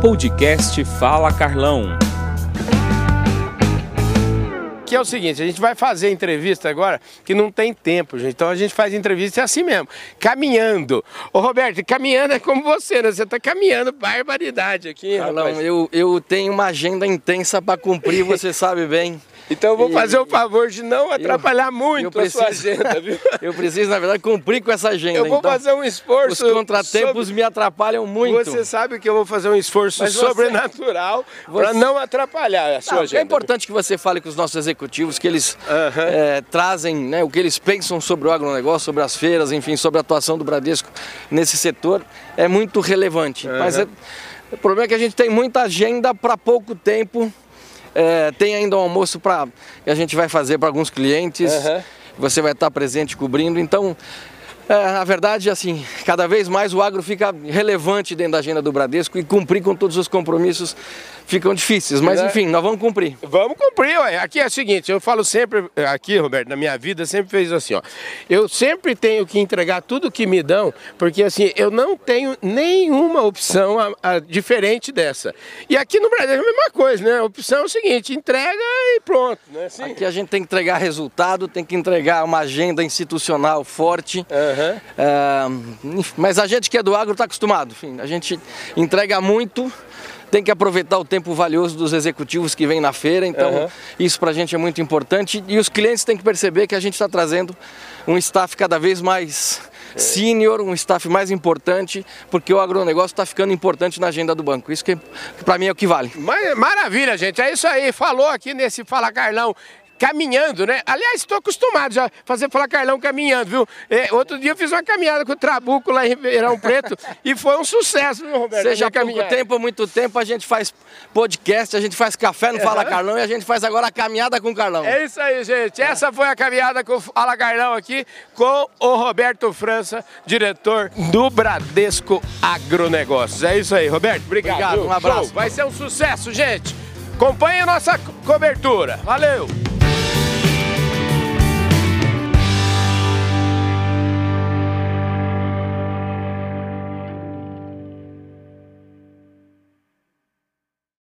Podcast Fala Carlão. que é o seguinte, a gente vai fazer entrevista agora que não tem tempo, gente. Então a gente faz entrevista assim mesmo, caminhando. Ô Roberto, caminhando é como você, né? Você tá caminhando barbaridade aqui, Carlão, eu, eu tenho uma agenda intensa para cumprir, você sabe bem. Então eu vou fazer o favor de não atrapalhar eu, muito eu preciso, a sua agenda, viu? eu preciso, na verdade, cumprir com essa agenda. Eu vou então, fazer um esforço. Os contratempos sobre... me atrapalham muito. Você sabe que eu vou fazer um esforço Mas sobrenatural você... para não atrapalhar a sua não, agenda. É importante que você fale com os nossos executivos, que eles uhum. é, trazem né, o que eles pensam sobre o agronegócio, sobre as feiras, enfim, sobre a atuação do Bradesco nesse setor. É muito relevante. Uhum. Mas é, o problema é que a gente tem muita agenda para pouco tempo é, tem ainda um almoço para que a gente vai fazer para alguns clientes. Uhum. Você vai estar presente cobrindo. Então, é, a verdade é assim, cada vez mais o agro fica relevante dentro da agenda do Bradesco e cumprir com todos os compromissos ficam difíceis, mas é. enfim, nós vamos cumprir. Vamos cumprir, ué. Aqui é o seguinte, eu falo sempre, aqui, Roberto, na minha vida, sempre fez assim, ó. Eu sempre tenho que entregar tudo que me dão, porque assim, eu não tenho nenhuma opção a, a, diferente dessa. E aqui no Brasil é a mesma coisa, né? A opção é o seguinte, entrega e pronto, né? Assim. Aqui a gente tem que entregar resultado, tem que entregar uma agenda institucional forte. Uhum. É, mas a gente que é do agro está acostumado, enfim, a gente entrega muito tem que aproveitar o tempo valioso dos executivos que vêm na feira, então uhum. isso para a gente é muito importante e os clientes têm que perceber que a gente está trazendo um staff cada vez mais sênior, um staff mais importante, porque o agronegócio está ficando importante na agenda do banco. Isso que, que para mim é o que vale. Maravilha, gente. É isso aí. Falou aqui nesse Fala Carlão caminhando, né? Aliás, estou acostumado já a fazer falar Carlão caminhando, viu? É, outro dia eu fiz uma caminhada com o Trabuco lá em Ribeirão Preto e foi um sucesso, viu, Roberto? Seja pouco tempo ou muito tempo, a gente faz podcast, a gente faz café no Fala Carlão e a gente faz agora a caminhada com o Carlão. É isso aí, gente. Essa foi a caminhada com o Fala Carlão aqui com o Roberto França, diretor do Bradesco Agronegócios. É isso aí, Roberto. Obrigado. Obrigado um abraço. Show. Vai ser um sucesso, gente. Acompanhe a nossa cobertura. Valeu!